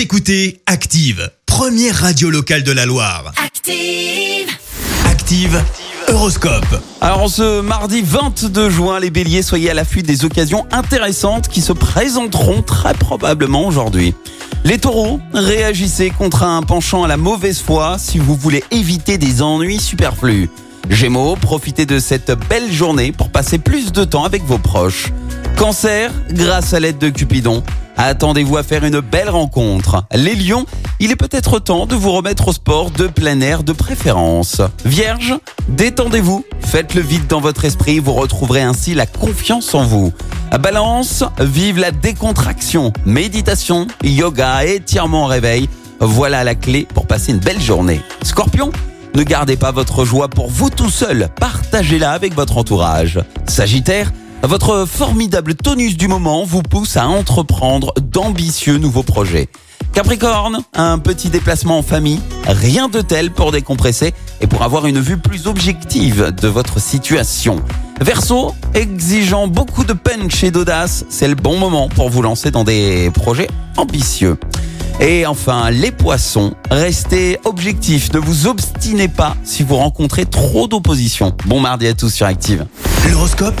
Vous écoutez Active, première radio locale de la Loire. Active. Active, Horoscope. Alors ce mardi 22 juin, les béliers, soyez à l'affût des occasions intéressantes qui se présenteront très probablement aujourd'hui. Les taureaux, réagissez contre un penchant à la mauvaise foi si vous voulez éviter des ennuis superflus. Gémeaux, profitez de cette belle journée pour passer plus de temps avec vos proches. Cancer, grâce à l'aide de Cupidon, attendez-vous à faire une belle rencontre. Les lions, il est peut-être temps de vous remettre au sport de plein air de préférence. Vierge, détendez-vous, faites le vide dans votre esprit, vous retrouverez ainsi la confiance en vous. Balance, vive la décontraction, méditation, yoga, étirement au réveil. Voilà la clé pour passer une belle journée. Scorpion, ne gardez pas votre joie pour vous tout seul, partagez-la avec votre entourage. Sagittaire, votre formidable tonus du moment vous pousse à entreprendre d'ambitieux nouveaux projets. Capricorne, un petit déplacement en famille, rien de tel pour décompresser et pour avoir une vue plus objective de votre situation. Verseau, exigeant beaucoup de punch et d'audace, c'est le bon moment pour vous lancer dans des projets ambitieux. Et enfin, les poissons, restez objectifs, ne vous obstinez pas si vous rencontrez trop d'opposition. Bon mardi à tous sur Active. L'horoscope